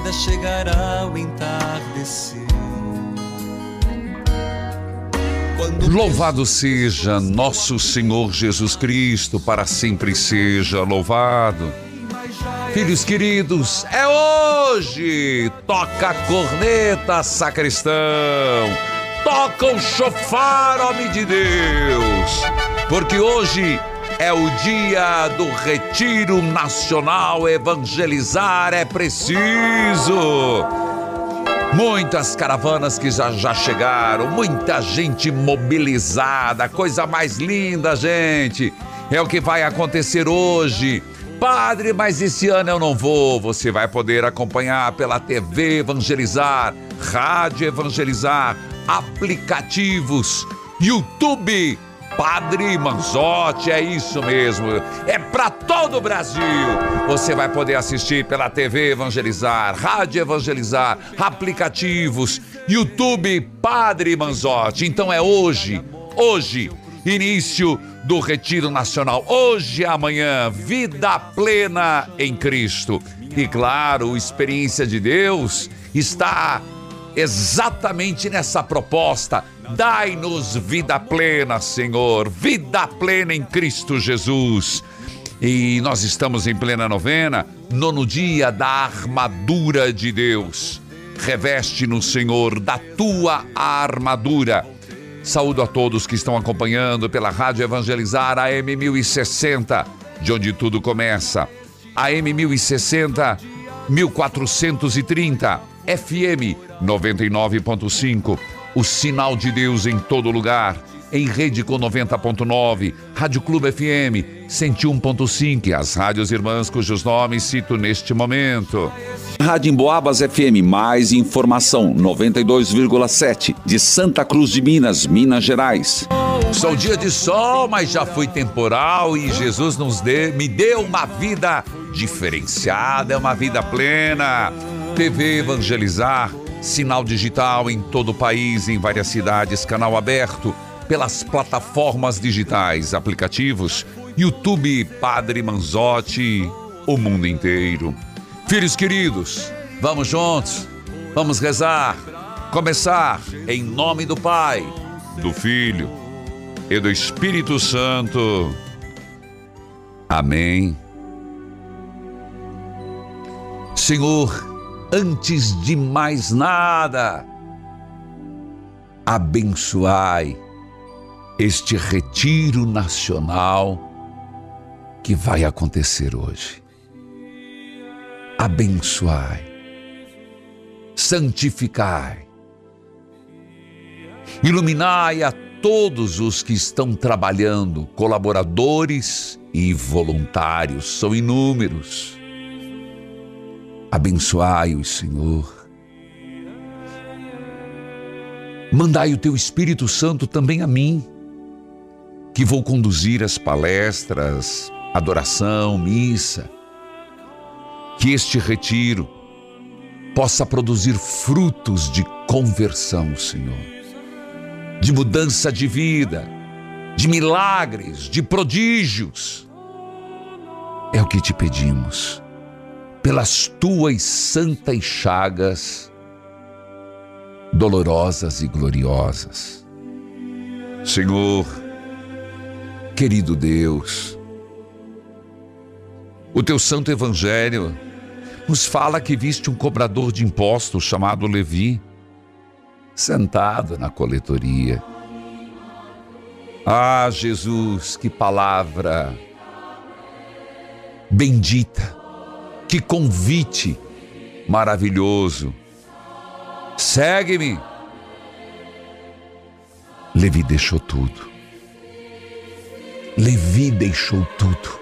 Vida chegará o entardecer. Quando Louvado seja nosso Senhor Jesus Cristo, para sempre seja louvado. Filhos queridos, é hoje! Toca a corneta, sacristão! Toca o chofar, homem de Deus! Porque hoje é o dia do Retiro Nacional Evangelizar é preciso! Muitas caravanas que já, já chegaram, muita gente mobilizada, coisa mais linda, gente. É o que vai acontecer hoje. Padre, mas esse ano eu não vou. Você vai poder acompanhar pela TV Evangelizar, Rádio Evangelizar, aplicativos, YouTube. Padre Manzotti, é isso mesmo. É para todo o Brasil. Você vai poder assistir pela TV Evangelizar, Rádio Evangelizar, aplicativos, YouTube Padre Manzotti. Então é hoje, hoje, início do Retiro Nacional. Hoje e amanhã, vida plena em Cristo. E claro, experiência de Deus está exatamente nessa proposta. Dai-nos vida plena, Senhor, vida plena em Cristo Jesus. E nós estamos em plena novena, nono dia da armadura de Deus. Reveste-nos, Senhor, da tua armadura. Saúdo a todos que estão acompanhando pela Rádio Evangelizar AM 1060, de onde tudo começa. AM 1060, 1430, FM 99.5. O sinal de Deus em todo lugar. Em rede com 90.9, Rádio Clube FM 101.5, as rádios irmãs cujos nomes cito neste momento. Rádio Emboabas FM, mais informação, 92,7, de Santa Cruz de Minas, Minas Gerais. Sou dia de sol, mas já fui temporal e Jesus nos dê, me deu uma vida diferenciada, uma vida plena. TV Evangelizar, sinal digital em todo o país, em várias cidades, canal aberto pelas plataformas digitais, aplicativos, YouTube Padre Manzotti, o mundo inteiro. Filhos queridos, vamos juntos, vamos rezar, começar em nome do Pai, do Filho e do Espírito Santo. Amém. Senhor, antes de mais nada, abençoai este retiro nacional que vai acontecer hoje. Abençoai, santificai, iluminai a todos os que estão trabalhando, colaboradores e voluntários, são inúmeros. Abençoai-os, Senhor. Mandai o teu Espírito Santo também a mim, que vou conduzir as palestras, adoração, missa. Que este retiro possa produzir frutos de conversão, Senhor, de mudança de vida, de milagres, de prodígios. É o que te pedimos, pelas tuas santas chagas, dolorosas e gloriosas. Senhor, querido Deus, o teu santo evangelho nos fala que viste um cobrador de impostos chamado Levi, sentado na coletoria. Ah, Jesus, que palavra bendita, que convite maravilhoso. Segue-me. Levi deixou tudo. Levi deixou tudo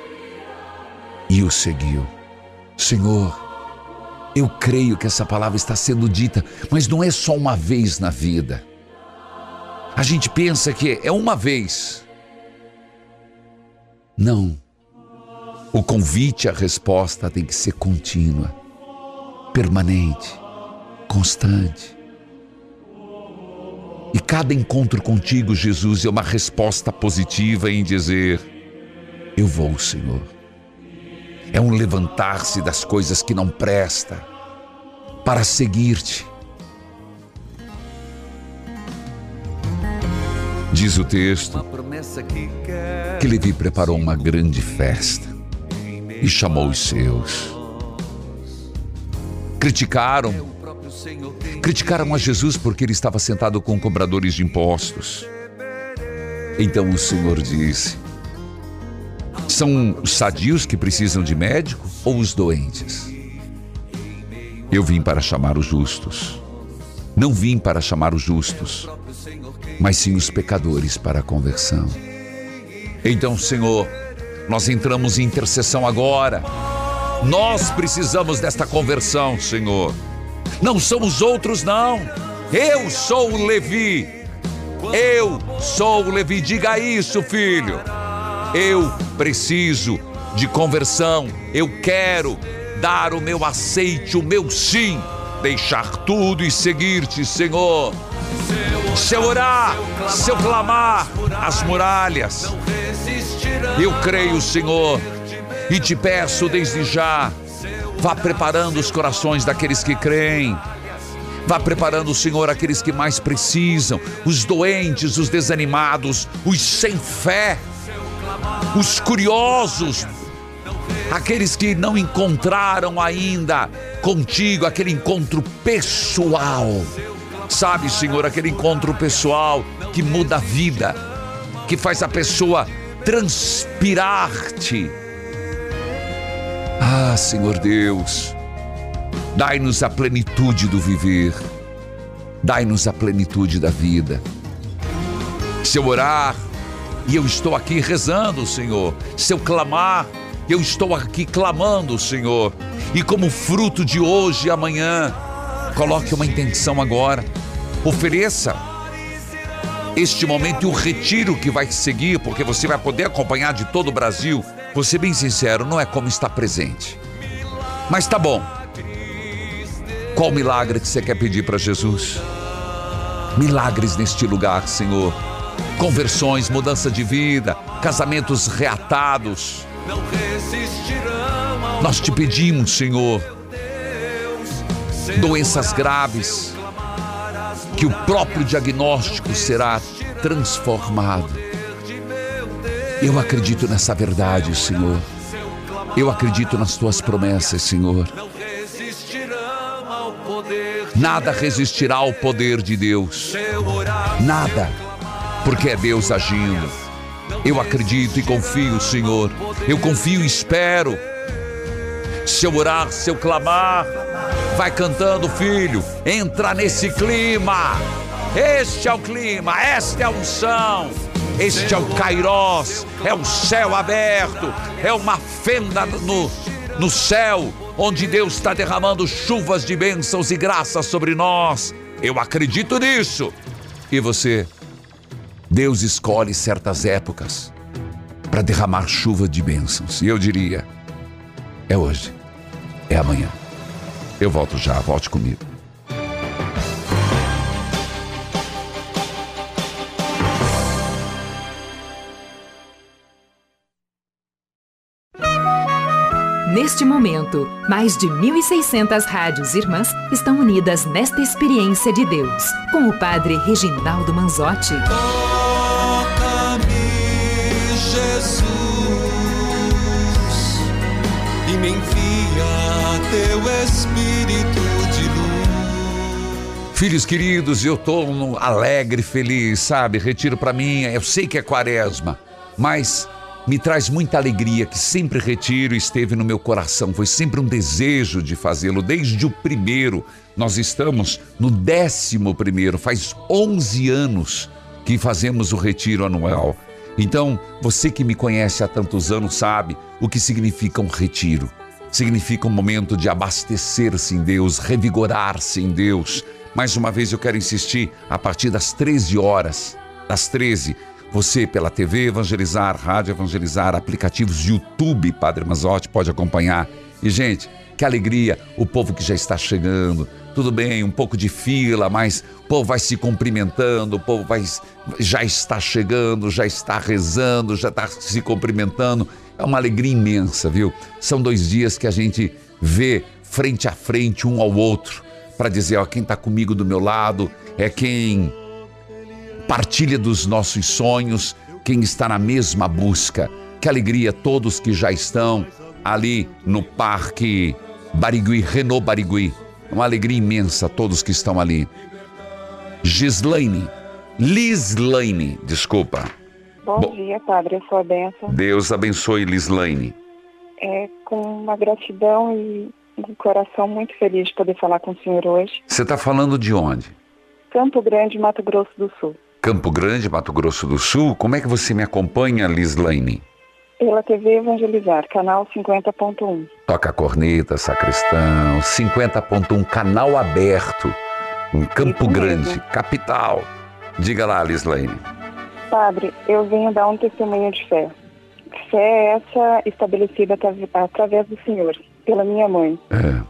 e o seguiu. Senhor, eu creio que essa palavra está sendo dita, mas não é só uma vez na vida. A gente pensa que é uma vez. Não. O convite, a resposta tem que ser contínua, permanente, constante. E cada encontro contigo, Jesus, é uma resposta positiva em dizer: Eu vou, Senhor. É um levantar-se das coisas que não presta para seguir-te. Diz o texto que Levi preparou uma grande festa e chamou os seus. Criticaram, criticaram a Jesus porque ele estava sentado com cobradores de impostos. Então o Senhor disse: São os sadios que precisam de médico ou os doentes? Eu vim para chamar os justos. Não vim para chamar os justos, mas sim os pecadores para a conversão. Então, Senhor, nós entramos em intercessão agora. Nós precisamos desta conversão, Senhor. Não somos outros, não. Eu sou o Levi. Eu sou o Levi. Diga isso, filho. Eu preciso de conversão. Eu quero dar o meu aceite, o meu sim, deixar tudo e seguir-te, Senhor. Se eu orar, se eu clamar, as muralhas, eu creio, Senhor, e te peço desde já, vá preparando os corações daqueles que creem. Vá preparando, Senhor, aqueles que mais precisam, os doentes, os desanimados, os sem fé, os curiosos, aqueles que não encontraram ainda contigo aquele encontro pessoal. Sabe, Senhor, aquele encontro pessoal que muda a vida, que faz a pessoa transpirar-te. Ah, Senhor Deus, dai-nos a plenitude do viver, dai-nos a plenitude da vida. Se eu orar, e eu estou aqui rezando, Senhor, se eu clamar, eu estou aqui clamando, Senhor, e como fruto de hoje e amanhã, coloque uma intenção agora, ofereça este momento e o retiro que vai seguir, porque você vai poder acompanhar de todo o Brasil. Vou ser bem sincero, não é como estar presente. Mas tá bom. Qual milagre que você quer pedir para Jesus? Milagres neste lugar, Senhor. Conversões, mudança de vida, casamentos reatados nós te pedimos, Senhor, doenças graves, que o próprio diagnóstico será transformado. Eu acredito nessa verdade, Senhor. Eu acredito nas tuas promessas, Senhor. Nada resistirá ao poder de Deus. Nada, porque é Deus agindo. Eu acredito e confio, Senhor. Eu confio e espero. Se eu orar, se eu clamar, vai cantando, filho. Entra nesse clima. Este é o clima, esta é a unção. Este é o Kairós, é o céu aberto, é uma fenda no, no céu, onde Deus está derramando chuvas de bênçãos e graças sobre nós. Eu acredito nisso. E você? Deus escolhe certas épocas para derramar chuva de bênçãos. E eu diria: é hoje, é amanhã. Eu volto já, volte comigo. Neste momento, mais de 1.600 rádios irmãs estão unidas nesta experiência de Deus, com o Padre Reginaldo Manzotti. Toca-me, Jesus, e me envia teu Espírito. Filhos queridos, eu estou alegre, feliz, sabe? Retiro para mim, eu sei que é quaresma, mas me traz muita alegria que sempre retiro esteve no meu coração. Foi sempre um desejo de fazê-lo desde o primeiro. Nós estamos no décimo primeiro, faz 11 anos que fazemos o retiro anual. Então, você que me conhece há tantos anos sabe o que significa um retiro. Significa um momento de abastecer-se em Deus, revigorar-se em Deus. Mais uma vez eu quero insistir, a partir das 13 horas, das 13, você, pela TV Evangelizar, Rádio Evangelizar, aplicativos YouTube, Padre Mazotti, pode acompanhar. E, gente, que alegria o povo que já está chegando. Tudo bem, um pouco de fila, mas o povo vai se cumprimentando, o povo vai, já está chegando, já está rezando, já está se cumprimentando. É uma alegria imensa, viu? São dois dias que a gente vê frente a frente um ao outro para dizer, ó, quem está comigo do meu lado é quem partilha dos nossos sonhos, quem está na mesma busca. Que alegria todos que já estão ali no Parque Barigui, Renault Barigui. Uma alegria imensa todos que estão ali. Gislaine, Lislaine, desculpa. Bom, Bom- dia, Padre, a sua bênção. Deus abençoe Lislaine. É com uma gratidão e um coração muito feliz de poder falar com o senhor hoje. Você está falando de onde? Campo Grande, Mato Grosso do Sul. Campo Grande, Mato Grosso do Sul. Como é que você me acompanha, Lislaine? Pela TV Evangelizar, canal 50.1. Toca a corneta, sacristão, 50.1, canal aberto, em Campo Isso Grande, mesmo. capital. Diga lá, Lislaine. Padre, eu venho dar um testemunho de fé. Fé é essa estabelecida atra- através do Senhor, pela minha mãe. É,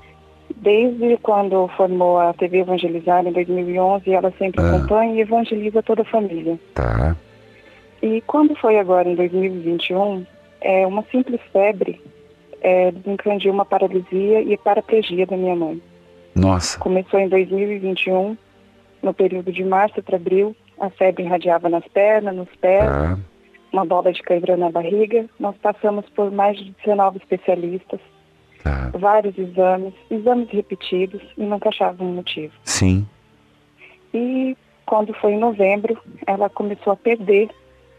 Desde quando formou a TV Evangelizar em 2011, ela sempre Ah. acompanha e evangeliza toda a família. tá. E quando foi agora em 2021, é, uma simples febre é, desencadeou uma paralisia e paraplegia da minha mãe. Nossa, Começou em 2021, no período de março para abril, a febre irradiava nas pernas, nos pés, tá. uma bola de cãibra na barriga. Nós passamos por mais de 19 especialistas, Tá. vários exames, exames repetidos e nunca achavam um motivo. Sim. E quando foi em novembro, ela começou a perder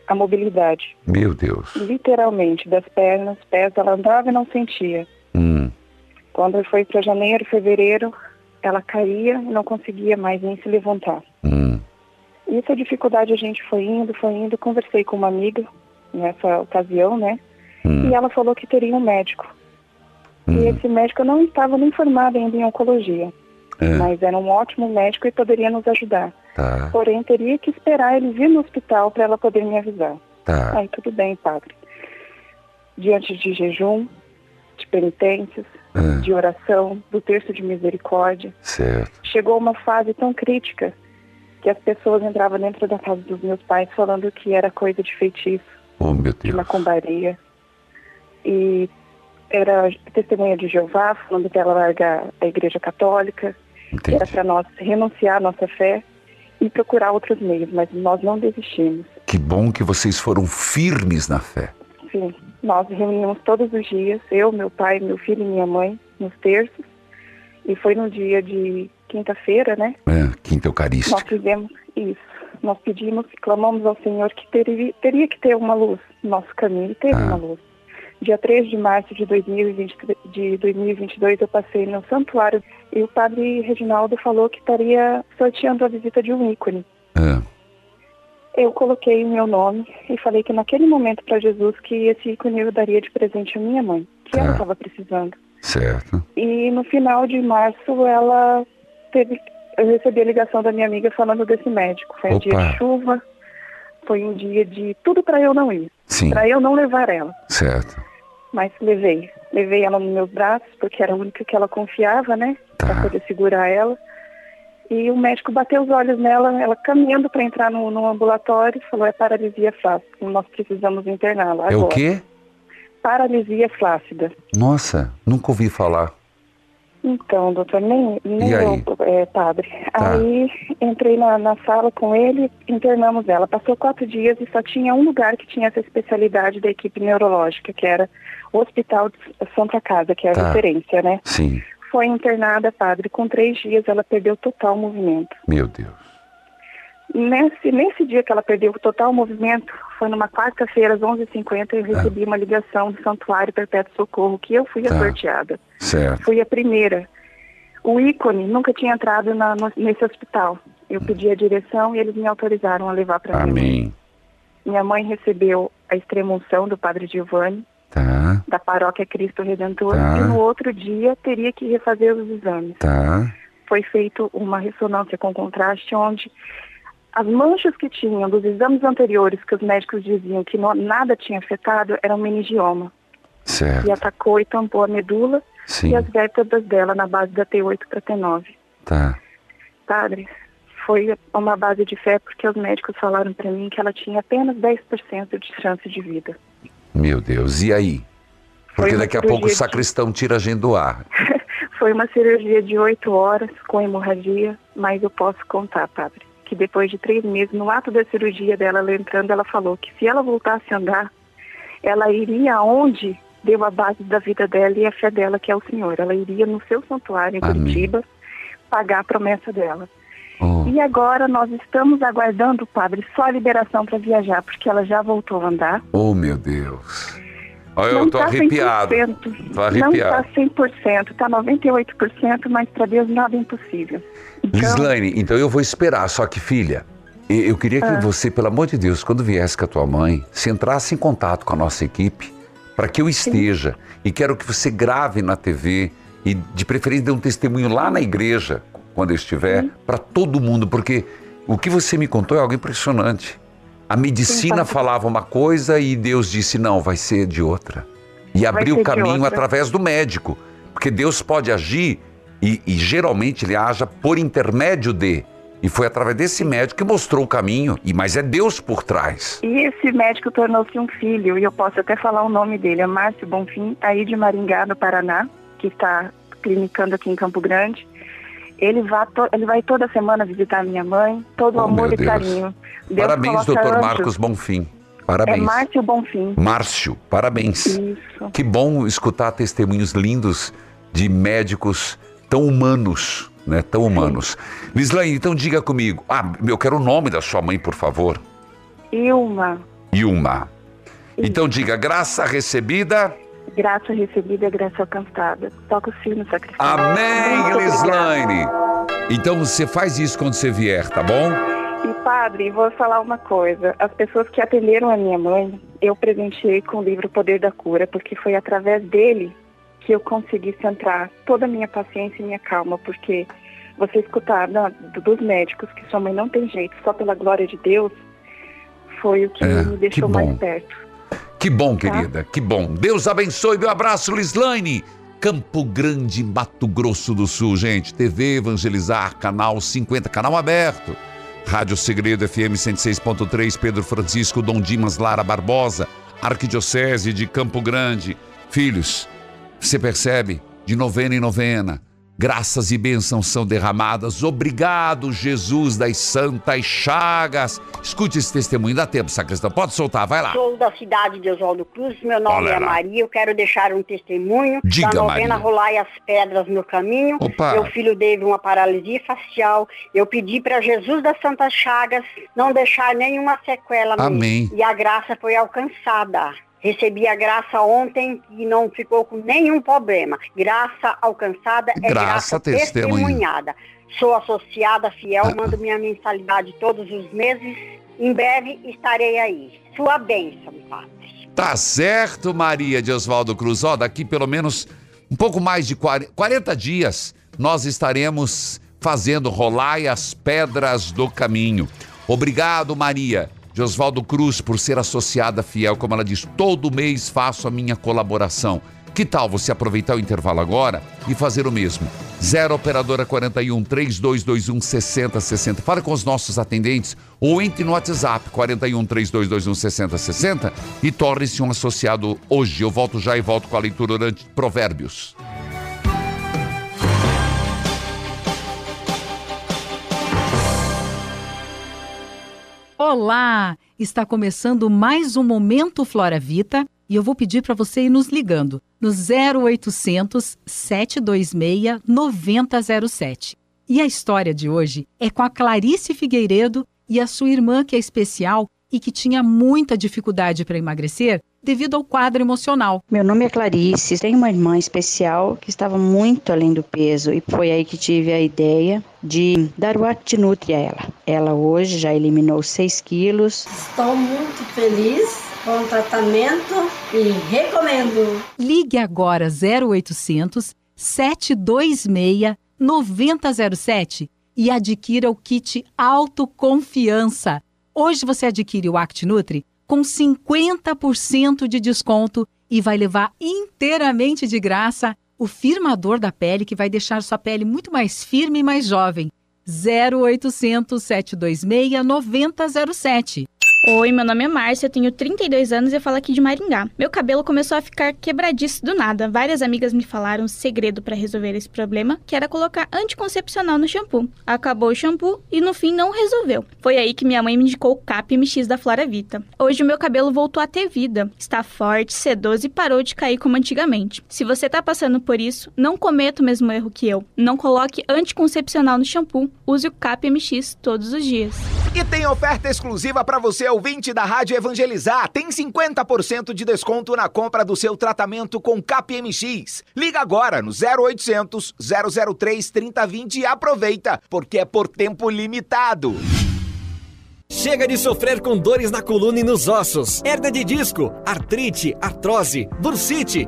a mobilidade. Meu Deus. literalmente, das pernas, pés, ela andava e não sentia. Hum, Quando foi para janeiro, fevereiro, ela caía e não conseguia mais nem se levantar. hum, E essa dificuldade a gente foi indo, foi indo, conversei com uma amiga nessa ocasião, né? hum, E ela falou que teria um médico. E hum. esse médico não estava nem formada ainda em oncologia, É, mas era um ótimo médico e poderia nos ajudar. tá, Porém, teria que esperar ele vir no hospital para ela poder me avisar. tá. Aí tudo bem, padre. Diante de jejum, de penitências, É, de oração, do terço de misericórdia, certo. chegou uma fase tão crítica que as pessoas entravam dentro da casa dos meus pais falando que era coisa de feitiço, Oh, meu de macumbaria. E era testemunha de Jeová falando para ela largar a igreja católica, que era Entendi. para nós renunciar à nossa fé e procurar outros meios, mas nós não desistimos. Que bom que vocês foram firmes na fé. Sim, nós reunimos todos os dias, eu, meu pai, meu filho e minha mãe, nos terços. E foi no dia de quinta-feira, né? É, quinta Nós Eucarística. fizemos isso. Nós pedimos, clamamos ao Senhor que teria, teria que ter uma luz no nosso caminho, e teve Ah. uma luz. Dia 3 de março de, 2020, de 2022, eu passei no santuário e o padre Reginaldo falou que estaria sorteando a visita de um ícone. É, Eu coloquei o meu nome e falei que naquele momento para Jesus que esse ícone eu daria de presente à minha mãe, que ela Tá. estava precisando. certo. E no final de março ela teve, eu recebi a ligação da minha amiga falando desse médico. Foi um dia Opa. de chuva, foi um dia de tudo para eu não ir, para eu não levar ela. Certo. Mas levei, levei ela nos meus braços porque era a única que ela confiava, né, Tá. poder segurar ela. E o médico bateu os olhos nela, ela caminhando para entrar no, no ambulatório, falou: é paralisia fácil, nós precisamos interná-la É agora. o quê? paralisia flácida. Nossa, nunca ouvi falar. Então, doutor, nem, nem eu, é, padre. Tá. Aí entrei na, na sala com ele, internamos ela. Passou quatro dias e só tinha um lugar que tinha essa especialidade da equipe neurológica, que era o Hospital de Santa Casa, que é a Tá. referência, né? Sim, Foi internada, padre. Com três dias ela perdeu total movimento. meu Deus. Nesse, nesse dia que ela perdeu o total movimento, foi numa quarta-feira, às 11h50, eu recebi uma ligação do Santuário Perpétuo Socorro, que eu fui a Tá. sorteada. Certo. Fui a primeira. O ícone nunca tinha entrado na- no- nesse hospital. Eu pedi a direção e eles me autorizaram a levar para mim. Amém. Minha mãe recebeu a extremunção do Padre Giovanni, Tá, da paróquia Cristo Redentor, Tá. e no outro dia teria que refazer os exames. tá. Foi feita uma ressonância com contraste onde as manchas que tinham dos exames anteriores, que os médicos diziam que não- nada tinha afetado, era um meningioma. E Certo. atacou e tampou a medula Sim, e as vértebras dela na base da T8 para T9. tá. Padre, foi uma base de fé porque os médicos falaram para mim que ela tinha apenas 10% de chance de vida. Meu Deus, e aí? Porque Foi daqui a pouco o de- sacristão tira a gente do ar. Foi uma cirurgia de oito horas com hemorragia, mas eu posso contar, padre, que depois de três meses, no ato da cirurgia dela, ela entrando, ela falou que se ela voltasse a andar, ela iria aonde deu a base da vida dela e a fé dela, que é o Senhor. Ela iria no seu santuário em Amém. Curitiba pagar a promessa dela. Oh, E agora nós estamos aguardando, padre, só a liberação para viajar, porque ela já voltou a andar. oh, meu Deus. Olha, eu não tô tá arrepiado. 100%, Tô arrepiado. Não está 100%, está 98%, mas para Deus nada é impossível. Então, Lislaine, então eu vou esperar, só que filha, eu queria que Ah. você, pelo amor de Deus, quando viesse com a tua mãe, se entrasse em contato com a nossa equipe, para que eu esteja, e quero que você grave na TV, e de preferência dê um testemunho lá na igreja, quando eu estiver, para todo mundo, porque o que você me contou é algo impressionante. A medicina padre. falava uma coisa e Deus disse, não, vai ser de outra. E abriu o caminho através do médico. Porque Deus pode agir e, e geralmente ele haja por intermédio de. E foi através desse médico que mostrou o caminho. E mas é Deus por trás. E esse médico tornou-se um filho, e eu posso até falar o nome dele, é Márcio Bonfim, aí de Maringá, no Paraná, que está clinicando aqui em Campo Grande. Ele vai, to- ele vai toda semana visitar minha mãe, todo Oh, amor e Deus. carinho. Deus parabéns, doutor. Marcos Bonfim. É Parabéns. Márcio Bonfim. Márcio, parabéns. Isso. Que bom escutar testemunhos lindos de médicos tão humanos, né? Tão humanos. Lislaine, então diga comigo. Ah, eu quero o nome da sua mãe, por favor. Ilma, Ilma. Então diga, graça recebida. Graça recebida graça alcançada. Toca o sino sacrifício. Amém. Lislaine. Então você faz isso quando você vier, tá bom? E padre, vou falar uma coisa. As pessoas que atenderam a minha mãe, eu presenteei com o livro Poder da Cura, porque foi através dele que eu consegui centrar toda a minha paciência e minha calma, porque você escutar do- dos médicos que sua mãe não tem jeito, só pela glória de Deus, foi o que É, me deixou que mais perto. Que bom, Tá. querida, que bom. Deus abençoe. Meu abraço, Lislaine. Campo Grande, Mato Grosso do Sul, gente. TV Evangelizar, canal 50, canal aberto. Rádio Segredo FM 106.3, Pedro Francisco, Dom Dimas Lara Barbosa, Arquidiocese de Campo Grande. Filhos, você percebe? De novena em novena, graças e bênçãos são derramadas. Obrigado, Jesus das Santas Chagas. Escute esse testemunho, dá tempo, sacristão. Pode soltar, vai lá. Sou da cidade de Oswaldo Cruz, meu nome Olha é. Maria, eu quero deixar um testemunho Diga, da novena Maria. Rolai as Pedras no Caminho. Opa. Meu filho teve uma paralisia facial. Eu pedi para Jesus das Santas Chagas não deixar nenhuma sequela. Amém. E a graça foi alcançada. Recebi a graça ontem e não ficou com nenhum problema. Graça alcançada é Graça graça, testemunha. testemunhada. Sou associada fiel, Ah. mando minha mensalidade todos os meses. Em breve estarei aí. Sua bênção, Padre. Tá certo, Maria de Oswaldo Cruz. Ó, daqui pelo menos um pouco mais de 40, 40 dias nós estaremos fazendo Rolai as Pedras do Caminho. Obrigado, Maria de Oswaldo Cruz, por ser associada fiel. Como ela diz, todo mês faço a minha colaboração. Que tal você aproveitar o intervalo agora e fazer o mesmo? 0 Operadora 41 3221 6060. Fale com os nossos atendentes ou entre no WhatsApp 41 3221 6060 e torne-se um associado hoje. Eu volto já e volto com a leitura durante Provérbios. Olá! Está começando mais um Momento Flora Vita e eu vou pedir para você ir nos ligando no 0800 726 9007. E a história de hoje é com a Clarice Figueiredo e a sua irmã, que é especial e que tinha muita dificuldade para emagrecer devido ao quadro emocional. Meu nome é Clarice, tenho uma irmã especial que estava muito além do peso e foi aí que tive a ideia de dar o Actinutri a ela. Ela hoje já eliminou 6 quilos. Estou muito feliz com o tratamento e recomendo. Ligue agora 0800 726 9007 e adquira o kit Autoconfiança. Hoje você adquire o ActNutri com 50% de desconto e vai levar inteiramente de graça o firmador da pele que vai deixar sua pele muito mais firme e mais jovem. 0800 726 9007. Oi, meu nome é Márcia, eu tenho 32 anos e eu falo aqui de Maringá. Meu cabelo começou a ficar quebradiço do nada. Várias amigas me falaram o segredo para resolver esse problema, que era colocar anticoncepcional no shampoo. Acabou o shampoo e no fim não resolveu. Foi aí que minha mãe me indicou o CAP MX da Flora Vita. Hoje o meu cabelo voltou a ter vida, está forte, sedoso e parou de cair como antigamente. Se você está passando por isso, não cometa o mesmo erro que eu. Não coloque anticoncepcional no shampoo. Use o CAP MX todos os dias. E tem oferta exclusiva para você ouvinte da Rádio Evangelizar, tem 50% de desconto na compra do seu tratamento com KPMX. Liga agora no 0800 003 3020 e aproveita, porque é por tempo limitado. Chega de sofrer com dores na coluna e nos ossos, hernia de disco, artrite, artrose, bursite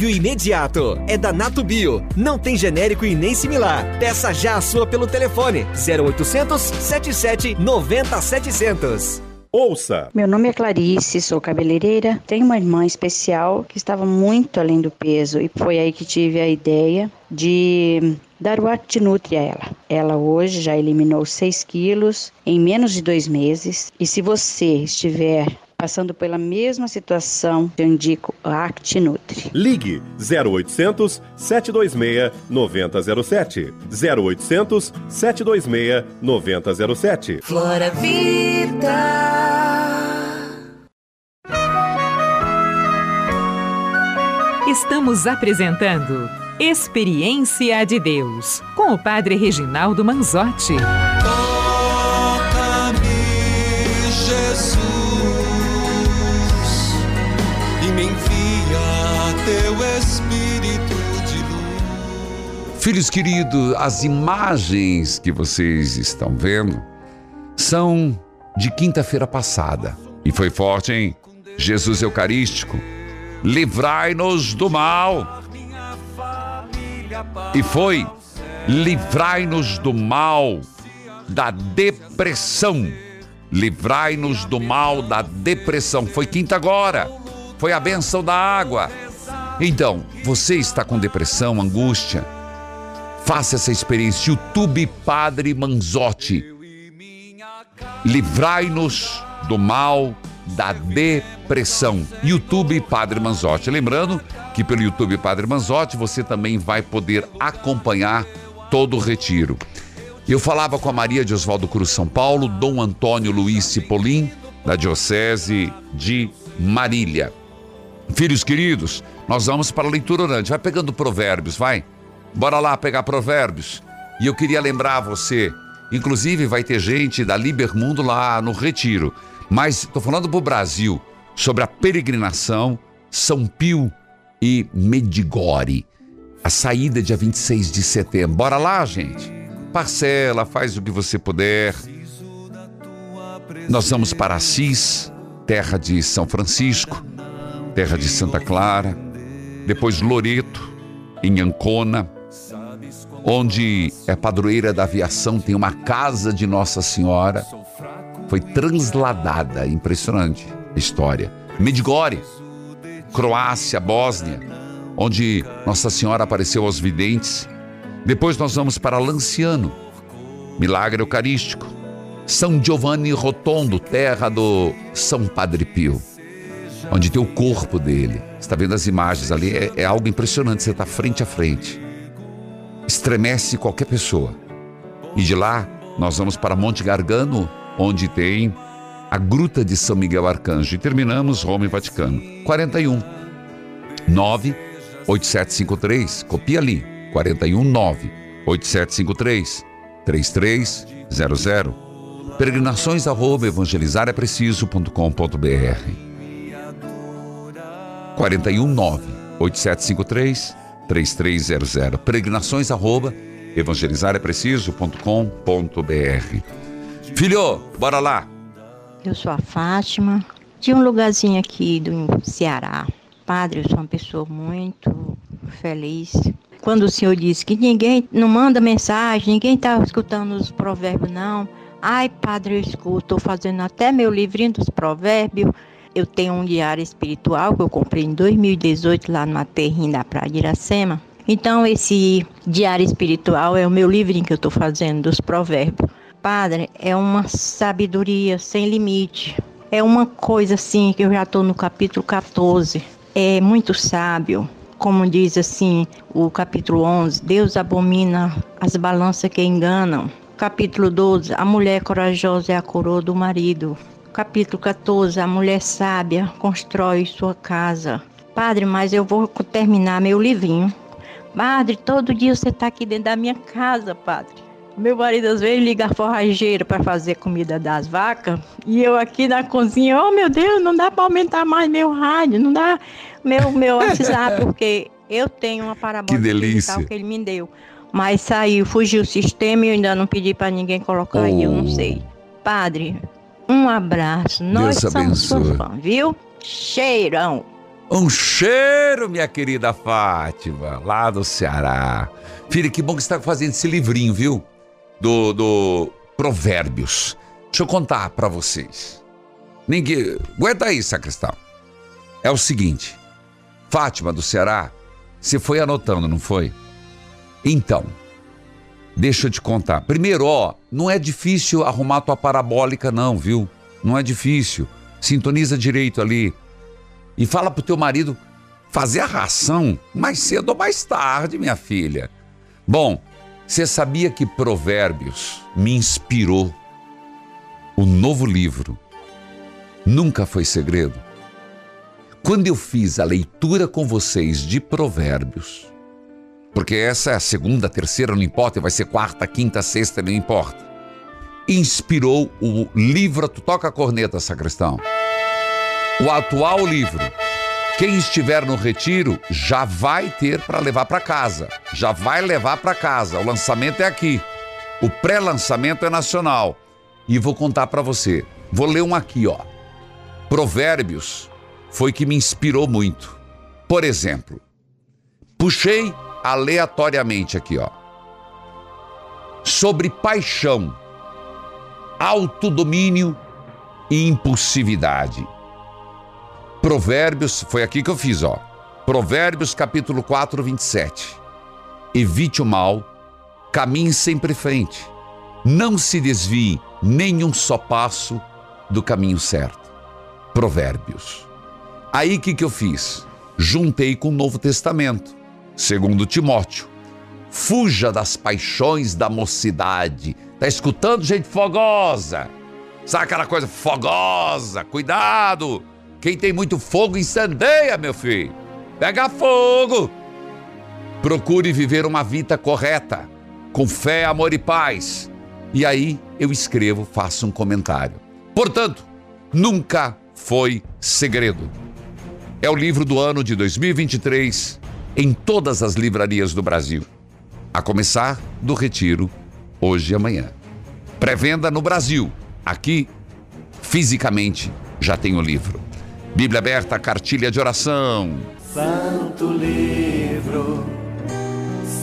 imediato. É da Nato Bio. Não tem genérico e nem similar. Peça já a sua pelo telefone 0800 77 90 700. Ouça! Meu nome é Clarice, sou cabeleireira. Tenho uma irmã especial que estava muito além do peso e foi aí que tive a ideia de dar o Actinutri a ela. Ela hoje já eliminou 6 quilos em menos de dois meses e se você estiver passando pela mesma situação, eu indico a ActiNutri. Ligue 0800 726 9007. 0800 726 9007. Flora Vida. Estamos apresentando Experiência de Deus com o Padre Reginaldo Manzotti. Filhos queridos, as imagens que vocês estão vendo são de quinta-feira passada. E foi forte, hein? Jesus Eucarístico, livrai-nos do mal. E foi, livrai-nos do mal, da depressão. Livrai-nos do mal da depressão. Foi quinta agora. Foi a benção da água. Então, você está com depressão, angústia, Faça essa experiência. YouTube Padre Manzotti. Livrai-nos do mal da depressão. YouTube Padre Manzotti. Lembrando que pelo YouTube Padre Manzotti você também vai poder acompanhar todo o retiro. Eu falava com a Maria de Oswaldo Cruz São Paulo, Dom Antônio Luiz Cipolim, da Diocese de Marília. Filhos queridos, nós vamos para a leitura orante. Vai pegando provérbios, vai. Bora lá pegar provérbios. E eu queria lembrar você, inclusive vai ter gente da Libermundo lá no Retiro, mas estou falando para o Brasil sobre a peregrinação São Pio e Medigore. A saída dia 26 de setembro. Bora lá, gente. Parcela, faz o que você puder. Nós vamos para Assis, terra de São Francisco, terra de Santa Clara, depois Loreto, em Ancona, onde é padroeira da aviação, tem uma casa de Nossa Senhora. Foi transladada, impressionante a história. Medjugorje, Croácia, Bósnia, onde Nossa Senhora apareceu aos videntes. Depois nós vamos para Lanciano, milagre eucarístico. São Giovanni Rotondo, terra do São Padre Pio, onde tem o corpo dele. Está vendo as imagens ali? É, é algo impressionante. Você está frente a frente. Estremece qualquer pessoa. E de lá nós vamos para Monte Gargano, onde tem a Gruta de São Miguel Arcanjo. E terminamos Roma e Vaticano. 41 9 8753. Copia ali. 41 9 8753 3300. Peregrinações arroba evangelizarapreciso.com.br 41 9 8753 3300. Peregrinações arroba evangelizarapreciso.com.br Filho, bora lá. Eu sou a Fátima, de um lugarzinho aqui do Ceará. Padre, eu sou uma pessoa muito feliz. Quando o senhor disse que ninguém não manda mensagem, ninguém está escutando os provérbios, não. Ai, padre, eu escuto, estou fazendo até meu livrinho dos provérbios. Eu tenho um diário espiritual que eu comprei em 2018 lá no terrinha da Praia de Iracema. Então, esse diário espiritual é o meu livrinho que eu estou fazendo dos provérbios. Padre, é uma sabedoria sem limite. É uma coisa assim que eu já estou no capítulo 14. É muito sábio. Como diz assim o capítulo 11: Deus abomina as balanças que enganam. Capítulo 12: A mulher corajosa é a coroa do marido. Capítulo 14: A mulher sábia constrói sua casa. Padre, mas eu vou terminar meu livrinho. Padre, todo dia você está aqui dentro da minha casa, padre. Meu marido às vezes liga a forrageira para fazer comida das vacas e eu aqui na cozinha, oh meu Deus, não dá para aumentar mais meu rádio, não dá meu meu WhatsApp porque eu tenho uma parabólica que, delícia. que ele me deu. Mas saiu, fugiu o sistema e eu ainda não pedi para ninguém colocar oh. aí, eu não sei. Padre, um abraço. Nós Deus somos abençoe. fã, viu? Cheirão. Um cheiro, minha querida Fátima, lá do Ceará. Filha, que bom que você está fazendo esse livrinho, viu? Do, do Provérbios. Deixa eu contar para vocês. Ninguém. Aguenta aí, sacristão. É o seguinte. Fátima do Ceará, você foi anotando, não foi? Então, deixa eu te contar. Primeiro, ó, não é difícil arrumar tua parabólica, não, viu? Não é difícil. Sintoniza direito ali. E fala pro teu marido fazer a ração mais cedo ou mais tarde, minha filha. Bom, você sabia que Provérbios me inspirou? O novo livro nunca foi segredo. Quando eu fiz a leitura com vocês de Provérbios, porque essa é a segunda, terceira, não importa, vai ser quarta, quinta, sexta, não importa. Inspirou o livro, tu toca a corneta, sacristão. O atual livro. Quem estiver no retiro já vai ter para levar para casa. Já vai levar para casa. O lançamento é aqui. O pré-lançamento é nacional. E vou contar para você. Vou ler um aqui, ó. Provérbios foi que me inspirou muito. Por exemplo, puxei aleatoriamente aqui, ó. Sobre paixão, autodomínio e impulsividade. Provérbios, foi aqui que eu fiz, ó. Provérbios capítulo 4, 27. Evite o mal, caminhe sempre em frente. Não se desvie nenhum só passo do caminho certo. Provérbios. Aí que, que eu fiz? Juntei com o Novo Testamento, segundo Timóteo. Fuja das paixões da mocidade. Tá escutando, gente fogosa? Sabe aquela coisa fogosa? Cuidado! Quem tem muito fogo incendeia, meu filho. Pega fogo. Procure viver uma vida correta, com fé, amor e paz. E aí eu escrevo, faço um comentário. Portanto, nunca foi segredo. É o livro do ano de 2023 em todas as livrarias do Brasil. A começar do Retiro, hoje e amanhã. Pré-venda no Brasil. Aqui, fisicamente, já tem o livro. Bíblia aberta, cartilha de oração. Santo livro,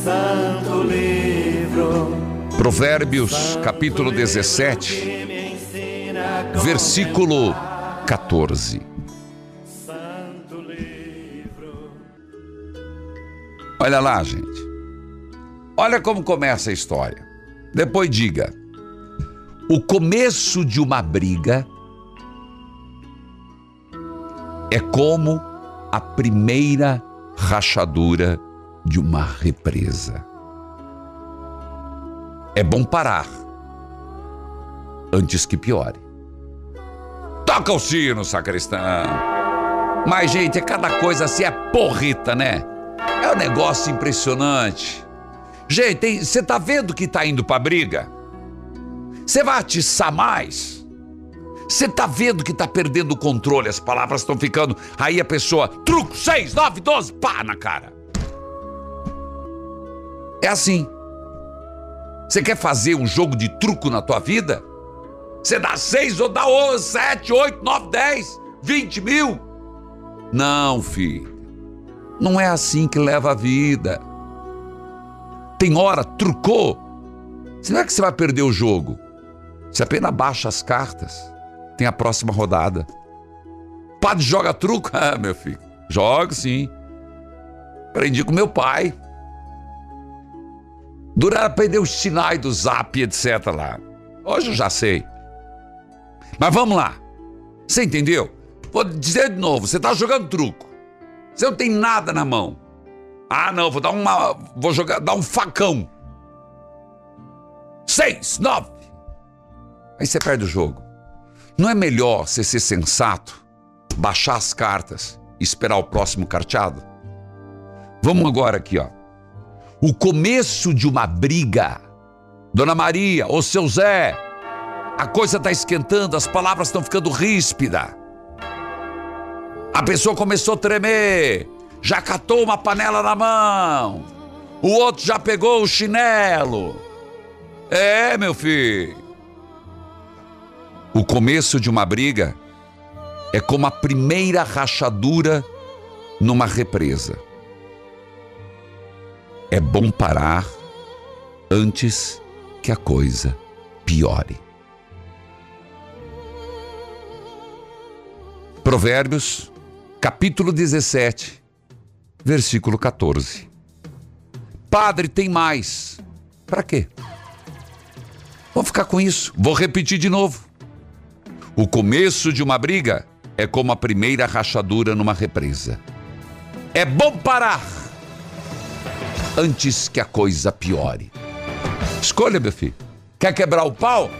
Santo livro. Provérbios, capítulo 17, versículo 14. Olha lá, gente. Olha como começa a história. Depois diga: o começo de uma briga é como a primeira rachadura de uma represa. É bom parar antes que piore. Toca o sino, sacristão. Mas, gente, é cada coisa assim, é porrita, né? É um negócio impressionante. Gente, você tá vendo que tá indo pra briga? Você vai atiçar mais? Você tá vendo que tá perdendo o controle, as palavras estão ficando. Aí a pessoa, truco, 6, 9, 12, pá na cara. É assim. Você quer fazer um jogo de truco na tua vida? Você dá 6 ou dá 7, 8, 9, 10, 20 mil? Não, filho. Não é assim que leva a vida. Tem hora, trucou. É que você vai perder o jogo. Você apenas baixa as cartas. Tem a próxima rodada. Padre joga truco? Ah, meu filho. Jogo sim. Aprendi com meu pai. Durar aprender os sinais do zap, etc. lá. Hoje eu já sei. Mas vamos lá. Você entendeu? Vou dizer de novo: você está jogando truco. Você não tem nada na mão. Ah, não, vou dar uma. Vou jogar, dar um facão. Seis, nove. Aí você perde o jogo. Não é melhor você ser sensato, baixar as cartas e esperar o próximo carteado? Vamos agora aqui, ó. O começo de uma briga. Dona Maria, ou seu Zé, a coisa está esquentando, as palavras estão ficando ríspida. A pessoa começou a tremer, já catou uma panela na mão, o outro já pegou o chinelo. É, meu filho. O começo de uma briga é como a primeira rachadura numa represa. É bom parar antes que a coisa piore. Provérbios capítulo 17, versículo 14. Padre, tem mais. Para quê? Vou ficar com isso. Vou repetir de novo. O começo de uma briga é como a primeira rachadura numa represa. É bom parar antes que a coisa piore. Escolha, meu filho. Quer quebrar o pau?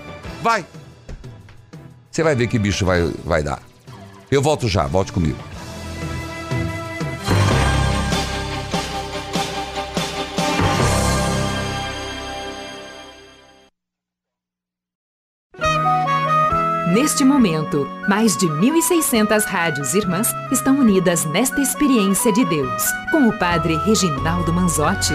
Vai. Você vai ver que bicho vai, vai dar. Eu volto já, volte comigo. Neste momento, mais de 1.600 rádios irmãs estão unidas nesta experiência de Deus, com o Padre Reginaldo Manzotti.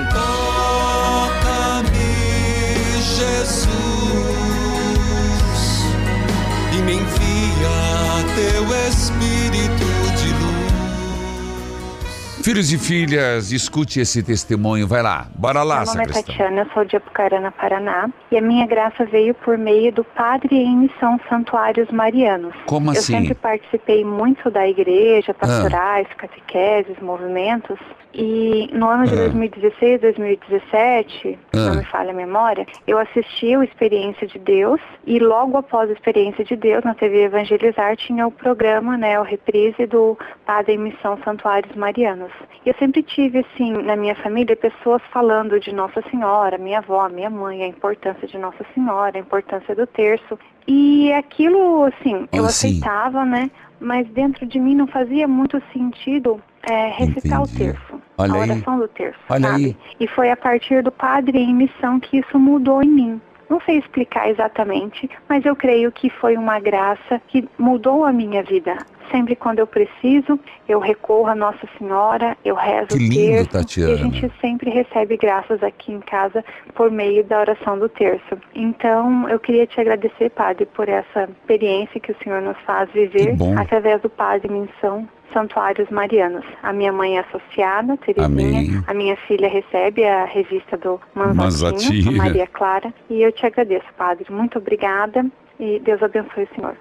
Filhos e filhas, escute esse testemunho. Vai lá, bora lá, Meu nome é sacristão. Tatiana, eu sou de Apucarana, Paraná. E a minha graça veio por meio do Padre em Missão Santuários Marianos. Como Eu assim? sempre participei muito da igreja, pastorais, catequeses, movimentos. E no ano de Ah. 2016, 2017, Ah. não me falha a memória, eu assisti o Experiência de Deus. E logo após a Experiência de Deus, na TV Evangelizar, tinha o programa, né, o reprise do Padre em Missão Santuários Marianos. E eu sempre tive, assim, na minha família, pessoas falando de Nossa Senhora, minha avó, minha mãe, a importância de Nossa Senhora, a importância do terço. E aquilo, assim, eu Ah, sim. aceitava, né? Mas dentro de mim não fazia muito sentido é, recitar o Entendi. terço, Olha a aí. oração do terço, Olha sabe? aí. E foi a partir do Padre em Missão que isso mudou em mim. Não sei explicar exatamente, mas eu creio que foi uma graça que mudou a minha vida. Sempre quando eu preciso, eu recorro a Nossa Senhora, eu rezo Que o lindo, terço, Tatiana. e a gente sempre recebe graças aqui em casa por meio da oração do terço. Então, eu queria te agradecer, Padre, por essa experiência que o Senhor nos faz viver através do Padre Missão Santuários Marianos. A minha mãe é associada, Terezinha. Amém. A minha filha recebe a revista do Manzatinho, Maria Clara. E eu te agradeço, Padre. Muito obrigada e Deus abençoe o Senhor.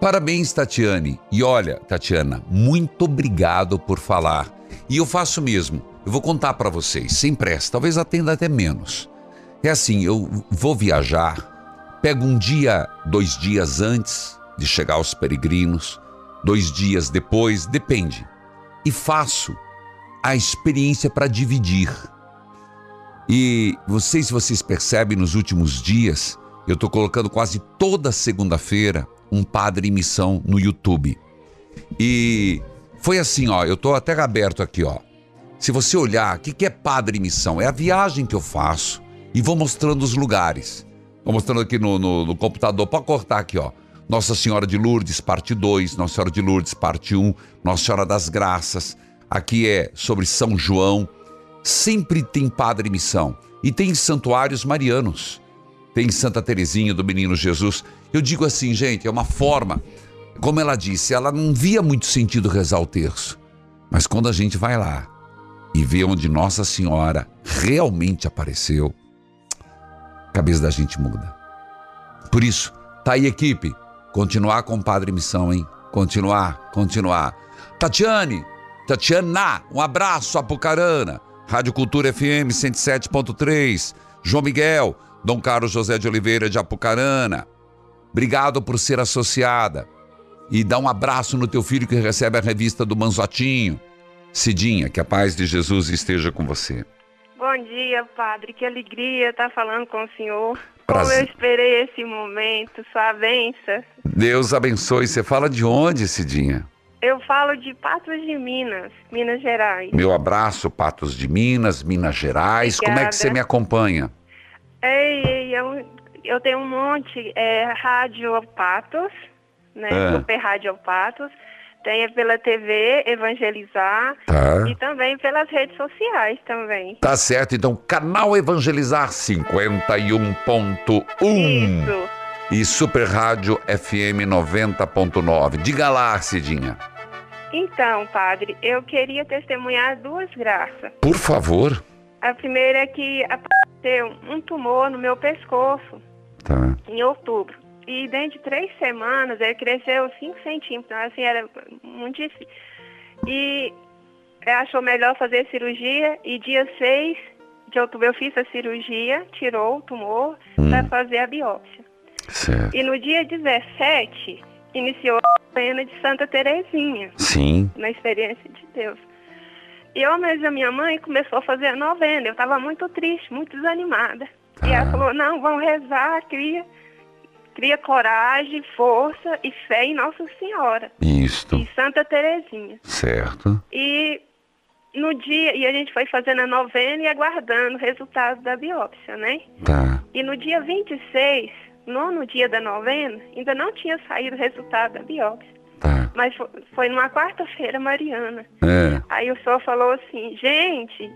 Parabéns, Tatiane. E olha, Tatiana, muito obrigado por falar. E eu faço mesmo. Eu vou contar para vocês, sem pressa, talvez atenda até menos. É assim, eu vou viajar, pego um dia, dois dias antes de chegar aos peregrinos, dois dias depois, depende. E faço a experiência para dividir. E vocês, vocês percebem nos últimos dias, eu estou colocando quase toda segunda-feira um padre em missão no YouTube. E foi assim, ó, eu estou até aberto aqui, ó. Se você olhar, o que, que é padre em missão? É a viagem que eu faço e vou mostrando os lugares. Vou mostrando aqui no, no, no computador, pode cortar aqui, ó. Nossa Senhora de Lourdes, parte 2, Nossa Senhora de Lourdes, parte 1, um, Nossa Senhora das Graças. Aqui é sobre São João. Sempre tem padre em missão. E tem santuários marianos. Tem Santa Terezinha do Menino Jesus. Eu digo assim, gente, é uma forma. Como ela disse, ela não via muito sentido rezar o terço. Mas quando a gente vai lá e vê onde Nossa Senhora realmente apareceu, a cabeça da gente muda. Por isso, tá aí, equipe. Continuar com o Padre Missão, hein? Continuar, continuar. Tatiane, Tatiana, um abraço, Apucarana. Rádio Cultura FM 107.3. João Miguel, Dom Carlos José de Oliveira de Apucarana. Obrigado por ser associada. E dá um abraço no teu filho que recebe a revista do Manzotinho. Cidinha, que a paz de Jesus esteja com você. Bom dia, padre. Que alegria estar falando com o senhor. Prazer. Como eu esperei esse momento, sua benção. Deus abençoe. Você fala de onde, Cidinha? Eu falo de Patos de Minas, Minas Gerais. Meu abraço, Patos de Minas, Minas Gerais. Como é que Obrigada. você me acompanha? Ei, ei, eu, eu tenho um monte, é Rádio Patos, né? É. Super Rádio Patos. Tem pela TV, Evangelizar. Tá. E também pelas redes sociais também. Tá certo, então, canal Evangelizar 51.1 Isso. e Super Rádio FM 90.9. Diga lá, Cidinha. Então, padre, eu queria testemunhar duas graças. Por favor. A primeira é que apareceu um tumor no meu pescoço Tá. em outubro. E dentro de três semanas ele cresceu 5 centímetros. Assim, era muito difícil. E achou melhor fazer cirurgia. E dia 6 de outubro eu fiz a cirurgia, tirou o tumor para fazer a biópsia. Certo. E no dia 17 iniciou a pena de Santa Terezinha Sim. na experiência de Deus. E eu, mas a minha mãe começou a fazer a novena. Eu estava muito triste, muito desanimada. E ela falou, não, vamos rezar, cria, cria coragem, força e fé em Nossa Senhora. Isto. E Santa Terezinha. Certo. E no dia, e a gente foi fazendo a novena e aguardando o resultado da biópsia, né? Tá. E no dia 26, nono dia da novena, ainda não tinha saído o resultado da biópsia. Tá. Mas fo- foi numa quarta-feira mariana. É. Aí o senhor falou assim, gente,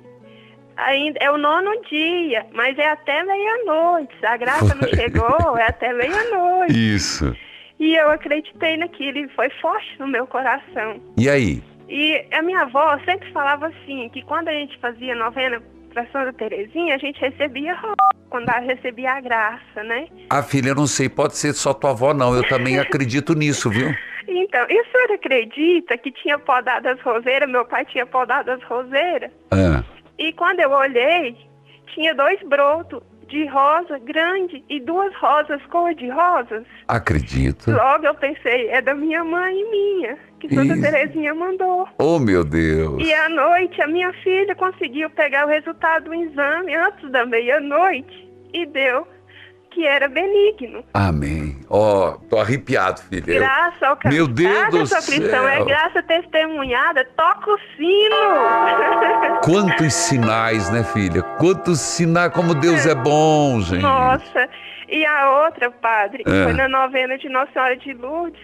ainda é o nono dia, mas é até meia-noite. A graça não chegou, é até meia-noite. Isso. E eu acreditei naquilo e foi forte no meu coração. E aí? E a minha avó sempre falava assim, que quando a gente fazia novena para Santa Terezinha, a gente recebia quando ela recebia a graça, né? Ah, filha, eu não sei, pode ser só tua avó, não. Eu também acredito nisso, viu? Então, e o senhor acredita que tinha podado as roseiras, meu pai tinha podado as roseiras? Ah, E quando eu olhei, tinha dois brotos de rosa grande e duas rosas cor de rosas. acredito. Logo eu pensei, é da minha mãe e minha, que Santa Isso. Terezinha mandou. Oh, meu Deus. E à noite a minha filha conseguiu pegar o resultado do exame antes da meia-noite e deu que era benigno. Amém. Ó, tô arrepiado, filha. Eu- Graça ao Meu Deus do sua cristão é céu. graça testemunhada, toca o sino. Quantos sinais, né, filha? Quantos sinais, como Deus é bom, gente. Nossa, e a outra, padre, É. foi na novena de Nossa Senhora de Lourdes,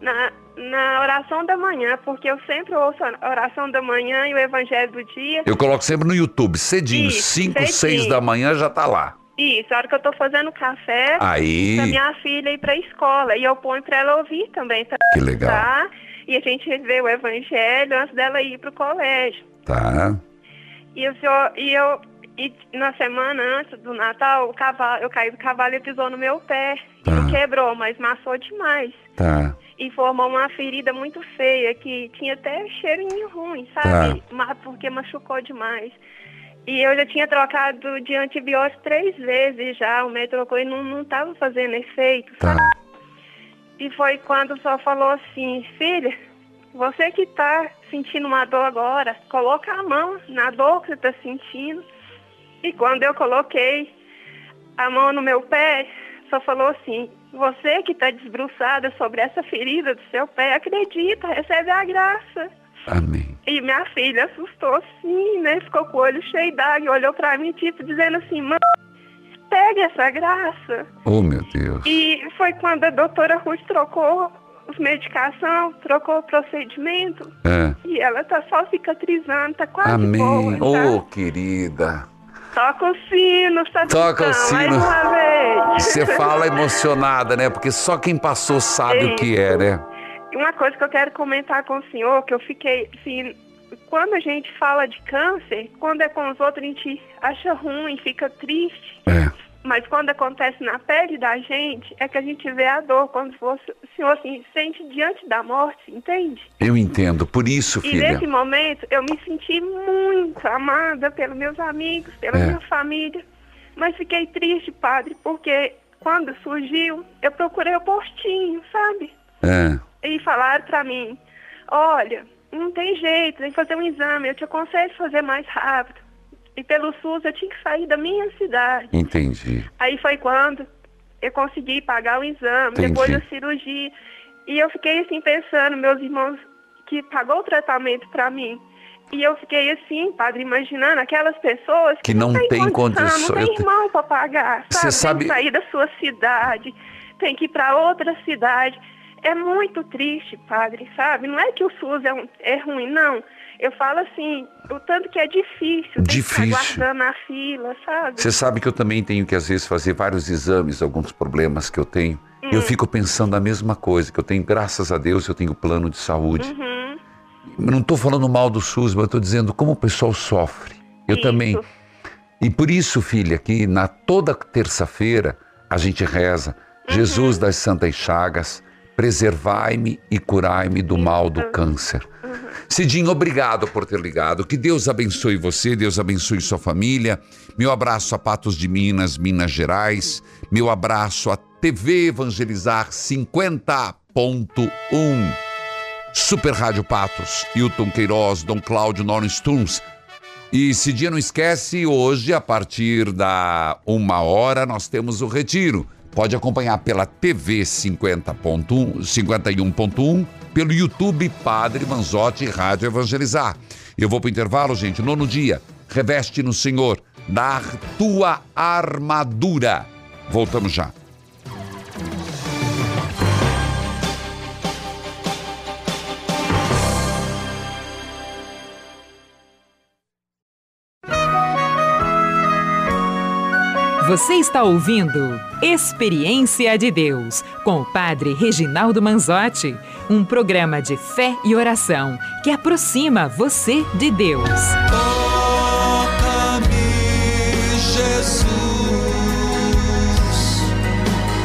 na, na oração da manhã, porque eu sempre ouço a oração da manhã e o evangelho do dia. Eu coloco sempre no YouTube, cedinho, Isso, 5, cedinho. 6 da manhã já tá lá. Isso, a hora que eu tô fazendo café Aí. pra minha filha ir pra escola. E eu ponho pra ela ouvir também, tá? Que legal. Tá? E a gente vê o evangelho antes dela ir pro colégio. Tá? E eu, e eu e na semana antes do Natal, o cavalo, eu caí do cavalo e pisou no meu pé. E não quebrou, mas maçou demais. Tá. E formou uma ferida muito feia, que tinha até cheirinho ruim, sabe? Mas porque machucou demais. E eu já tinha trocado de antibiótico três vezes já. O médico trocou e não, não tava fazendo efeito, sabe? E foi quando só falou assim, filha, você que tá sentindo uma dor agora, coloca a mão na dor que você tá sentindo. E quando eu coloquei a mão no meu pé, só falou assim, você que está desbruçada sobre essa ferida do seu pé, acredita, recebe a graça. Amém. E minha filha assustou sim, né? Ficou com o olho cheio d'água, olhou pra mim, tipo, dizendo assim, mãe, pegue essa graça. Oh, meu Deus. E foi quando a doutora Ruth trocou os medicação, trocou o procedimento. É. E ela tá só cicatrizando, tá quase Amém. boa, tá? Oh, querida. Toca o sino, sabe? Toca o Mais sino. uma vez. Você fala emocionada, né? Porque só quem passou sabe o que é, né? E Uma coisa que eu quero comentar com o senhor, que eu fiquei, assim, quando a gente fala de câncer, quando é com os outros a gente acha ruim, fica triste. Mas quando acontece na pele da gente, é que a gente vê a dor, quando você, o senhor assim, sente diante da morte, entende? Eu entendo. Por isso, E filha. nesse momento eu me senti muito amada pelos meus amigos, pela É. minha família. Mas fiquei triste, padre, porque quando surgiu, eu procurei o postinho, sabe? É. E falaram pra mim, olha, não tem jeito, tem que fazer um exame, eu te aconselho fazer mais rápido. E pelo SUS eu tinha que sair da minha cidade. Entendi. Aí foi quando eu consegui pagar o exame, Entendi. depois da cirurgia. E eu fiquei assim pensando, meus irmãos que pagou o tratamento pra mim. E eu fiquei assim, padre, imaginando aquelas pessoas Que não tem condição. não tem Eu irmão pra pagar, Você sabe? sabe- Tem que sair da sua cidade, tem que ir pra outra cidade. É muito triste, padre, sabe? Não é que o SUS é, um- é ruim, não. Eu falo assim, o tanto que é difícil, Difícil. ficar aguardando na fila, sabe? Você sabe que eu também tenho que, às vezes, fazer vários exames, alguns problemas que eu tenho. Hum. Eu fico pensando a mesma coisa, que eu tenho, graças a Deus, eu tenho plano de saúde. Uhum. Não estou falando mal do SUS, mas estou dizendo como o pessoal sofre. Eu também. E por isso, filha, que na toda terça-feira a gente reza, Uhum. Jesus das Santas Chagas, preservai-me e curai-me do mal do câncer. Cidinho, obrigado por ter ligado. Que Deus abençoe você, Deus abençoe sua família. Meu abraço a Patos de Minas, Minas Gerais. Meu abraço a TV Evangelizar 50.1. Super Rádio Patos, Hilton Queiroz, Dom Cláudio Norris Tunes. E Cidinha, não esquece, hoje, a partir da uma hora, nós temos o retiro. Pode acompanhar pela TV 50.1, 51.1, pelo YouTube Padre Manzotti Rádio Evangelizar. Eu vou para o intervalo, gente. Nono dia, reveste no Senhor, dar tua armadura. Voltamos já. Você está ouvindo Experiência de Deus com o Padre Reginaldo Manzotti, um programa de fé e oração que aproxima você de Deus. Toca-me, Jesus,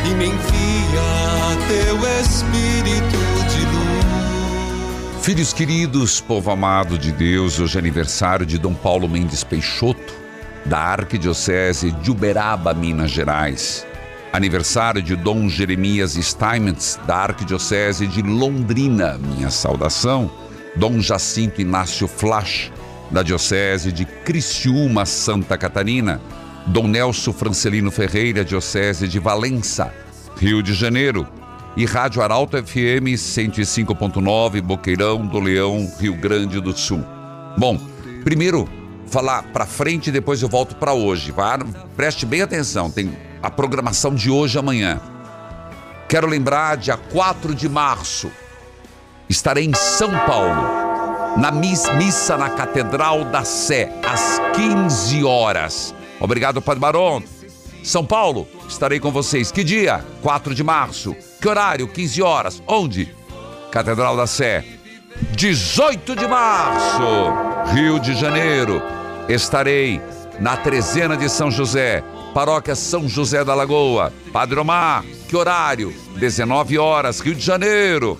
e me envia teu Espírito de luz. Filhos queridos, povo amado de Deus, hoje é aniversário de Dom Paulo Mendes Peixoto, da Arquidiocese de Uberaba, Minas Gerais. Aniversário de Dom Jeremias Steinmetz, da Arquidiocese de Londrina, minha saudação. Dom Jacinto Inácio Flash, da Diocese de Criciúma, Santa Catarina. Dom Nelson Francelino Ferreira, Diocese de Valença, Rio de Janeiro. E Rádio Arauto FM 105.9, Boqueirão do Leão, Rio Grande do Sul. Bom, primeiro falar para frente e depois eu volto para hoje. Vá, preste bem atenção, tem a programação de hoje e amanhã. Quero lembrar, dia 4 de março, estarei em São Paulo, na missa na Catedral da Sé, às 15 horas. Obrigado, Padre Baron. São Paulo, estarei com vocês. Que dia? 4 de março. Que horário? 15 horas. Onde? Catedral da Sé. 18 de março, Rio de Janeiro. Estarei na Trezena de São José, Paróquia São José da Lagoa. Padre Omar, que horário? 19 horas, Rio de Janeiro.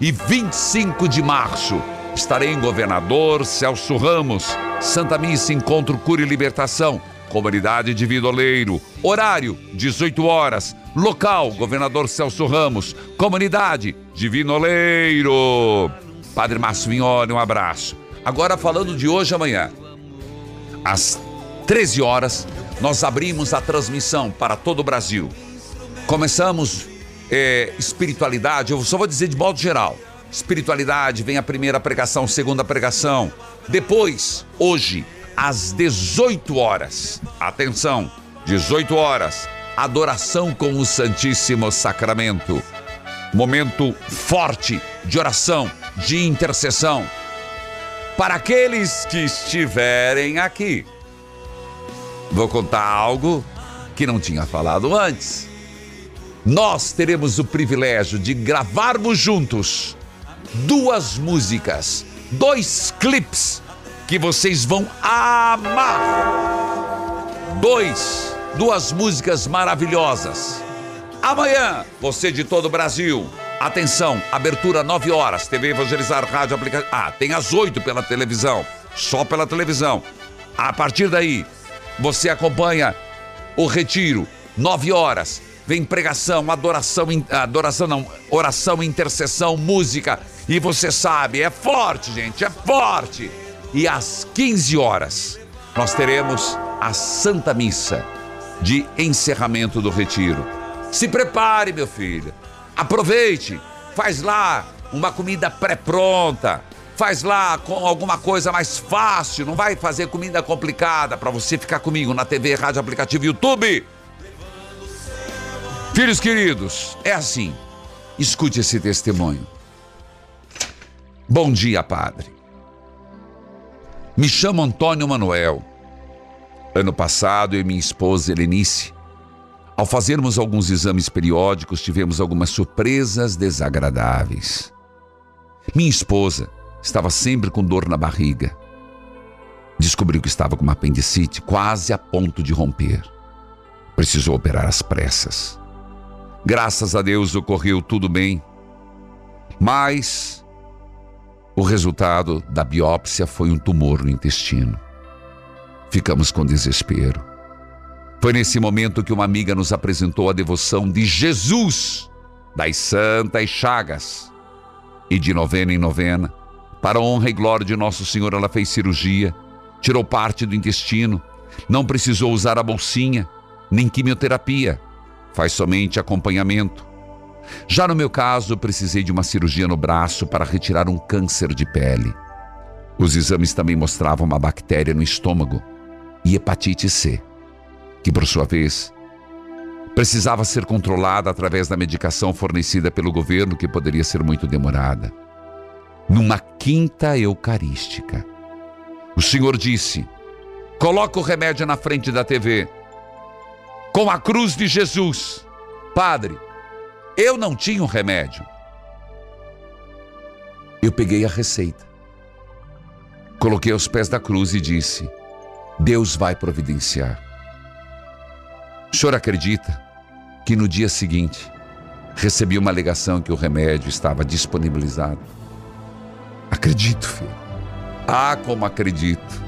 E 25 de março, estarei em Governador Celso Ramos, Santa Missa Encontro Cura e Libertação, Comunidade de Vidoleiro. Horário, 18 horas. Local, Governador Celso Ramos. Comunidade, Divino Oleiro. Padre Márcio Vignoli, um abraço. Agora falando de hoje amanhã. Às 13 horas, nós abrimos a transmissão para todo o Brasil. Começamos é, espiritualidade, eu só vou dizer de modo geral. Espiritualidade, vem a primeira pregação, segunda pregação. Depois, hoje, às 18 horas, atenção, 18 horas, adoração com o Santíssimo Sacramento. Momento forte de oração, de intercessão. Para aqueles que estiverem aqui, vou contar algo que não tinha falado antes. Nós teremos o privilégio de gravarmos juntos duas músicas, dois clipes que vocês vão amar. Dois, duas músicas maravilhosas. Amanhã, você de todo o Brasil, Atenção, abertura 9 horas, TV Evangelizar Rádio Aplicativo. Ah, tem às 8 pela televisão, só pela televisão. A partir daí, você acompanha o retiro, 9 horas. Vem pregação, adoração, adoração não, oração, intercessão, música. E você sabe, é forte, gente, é forte. E às 15 horas, nós teremos a Santa Missa de encerramento do retiro. Se prepare, meu filho. Aproveite, faz lá uma comida pré-pronta, faz lá com alguma coisa mais fácil, não vai fazer comida complicada para você ficar comigo na TV, rádio, aplicativo, YouTube. Filhos queridos, é assim. Escute esse testemunho. Bom dia, Padre. Me chamo Antônio Manuel. Ano passado, eu e minha esposa Helenice ao fazermos alguns exames periódicos, tivemos algumas surpresas desagradáveis. Minha esposa estava sempre com dor na barriga. Descobriu que estava com uma apendicite quase a ponto de romper. Precisou operar às pressas. Graças a Deus ocorreu tudo bem, mas o resultado da biópsia foi um tumor no intestino. Ficamos com desespero. Foi nesse momento que uma amiga nos apresentou a devoção de Jesus das Santas Chagas. E de novena em novena, para a honra e glória de Nosso Senhor, ela fez cirurgia, tirou parte do intestino, não precisou usar a bolsinha, nem quimioterapia, faz somente acompanhamento. Já no meu caso, precisei de uma cirurgia no braço para retirar um câncer de pele. Os exames também mostravam uma bactéria no estômago e hepatite C que por sua vez precisava ser controlada através da medicação fornecida pelo governo, que poderia ser muito demorada. Numa quinta eucarística, o Senhor disse: Coloca o remédio na frente da TV, com a cruz de Jesus. Padre, eu não tinha um remédio. Eu peguei a receita, coloquei aos pés da cruz e disse: Deus vai providenciar. O senhor acredita que no dia seguinte recebi uma alegação que o remédio estava disponibilizado? Acredito, filho. Ah, como acredito.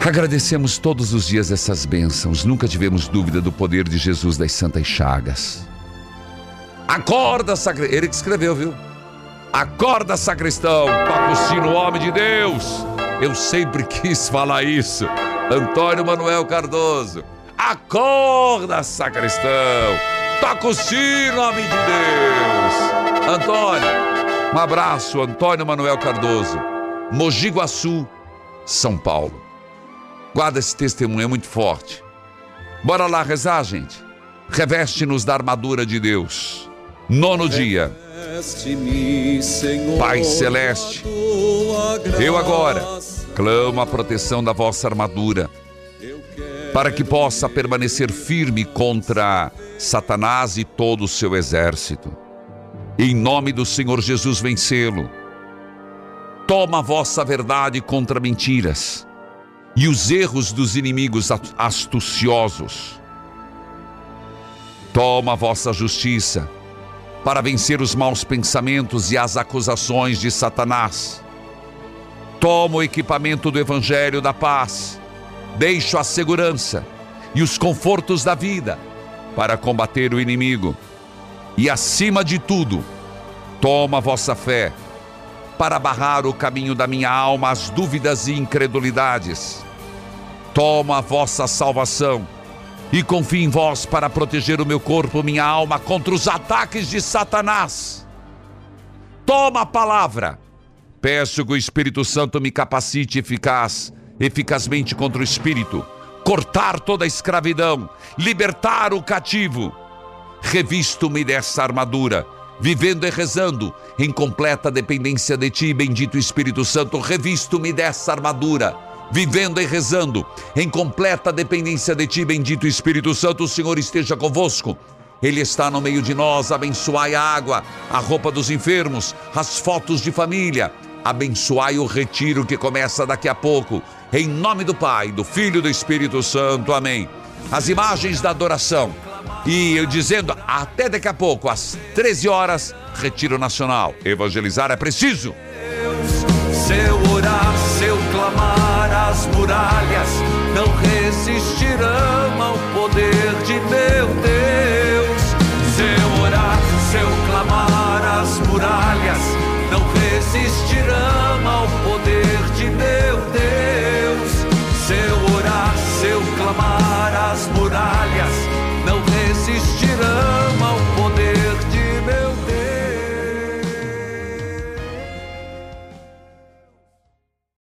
Agradecemos todos os dias essas bênçãos. Nunca tivemos dúvida do poder de Jesus das Santas Chagas. Acorda, sacristão. Ele que escreveu, viu? Acorda, sacristão. Toca sino, homem de Deus. Eu sempre quis falar isso. Antônio Manuel Cardoso. Acorda, sacristão! Toca o sino, nome de Deus! Antônio, um abraço, Antônio Manuel Cardoso, Mogi Guaçu, São Paulo. Guarda esse testemunho, é muito forte. Bora lá rezar, gente. Reveste-nos da armadura de Deus. Nono dia. Pai Celeste, eu agora clamo a proteção da vossa armadura, para que possa permanecer firme contra Satanás e todo o seu exército. Em nome do Senhor Jesus, vencê-lo. Toma a vossa verdade contra mentiras e os erros dos inimigos astuciosos. Toma a vossa justiça para vencer os maus pensamentos e as acusações de Satanás. Toma o equipamento do Evangelho da paz, deixo a segurança e os confortos da vida para combater o inimigo. E acima de tudo, toma vossa fé para barrar o caminho da minha alma às dúvidas e incredulidades. Toma a vossa salvação e confio em vós para proteger o meu corpo, minha alma contra os ataques de Satanás. Toma a palavra. Peço que o Espírito Santo me capacite eficaz, eficazmente contra o espírito, cortar toda a escravidão, libertar o cativo. Revisto-me dessa armadura, vivendo e rezando em completa dependência de ti, bendito Espírito Santo. Revisto-me dessa armadura vivendo e rezando em completa dependência de Ti, bendito Espírito Santo, o Senhor esteja convosco. Ele está no meio de nós, abençoai a água, a roupa dos enfermos, as fotos de família, abençoai o retiro que começa daqui a pouco, em nome do Pai, do Filho e do Espírito Santo, amém. As imagens da adoração, e eu dizendo, até daqui a pouco, às 13 horas, Retiro Nacional. Evangelizar é preciso. Deus, seu orar, seu clamar as muralhas não resistirão ao poder de meu Deus. Seu orar, seu clamar, as muralhas não resistirão ao poder de meu Deus proclamar as muralhas, não resistirão ao poder de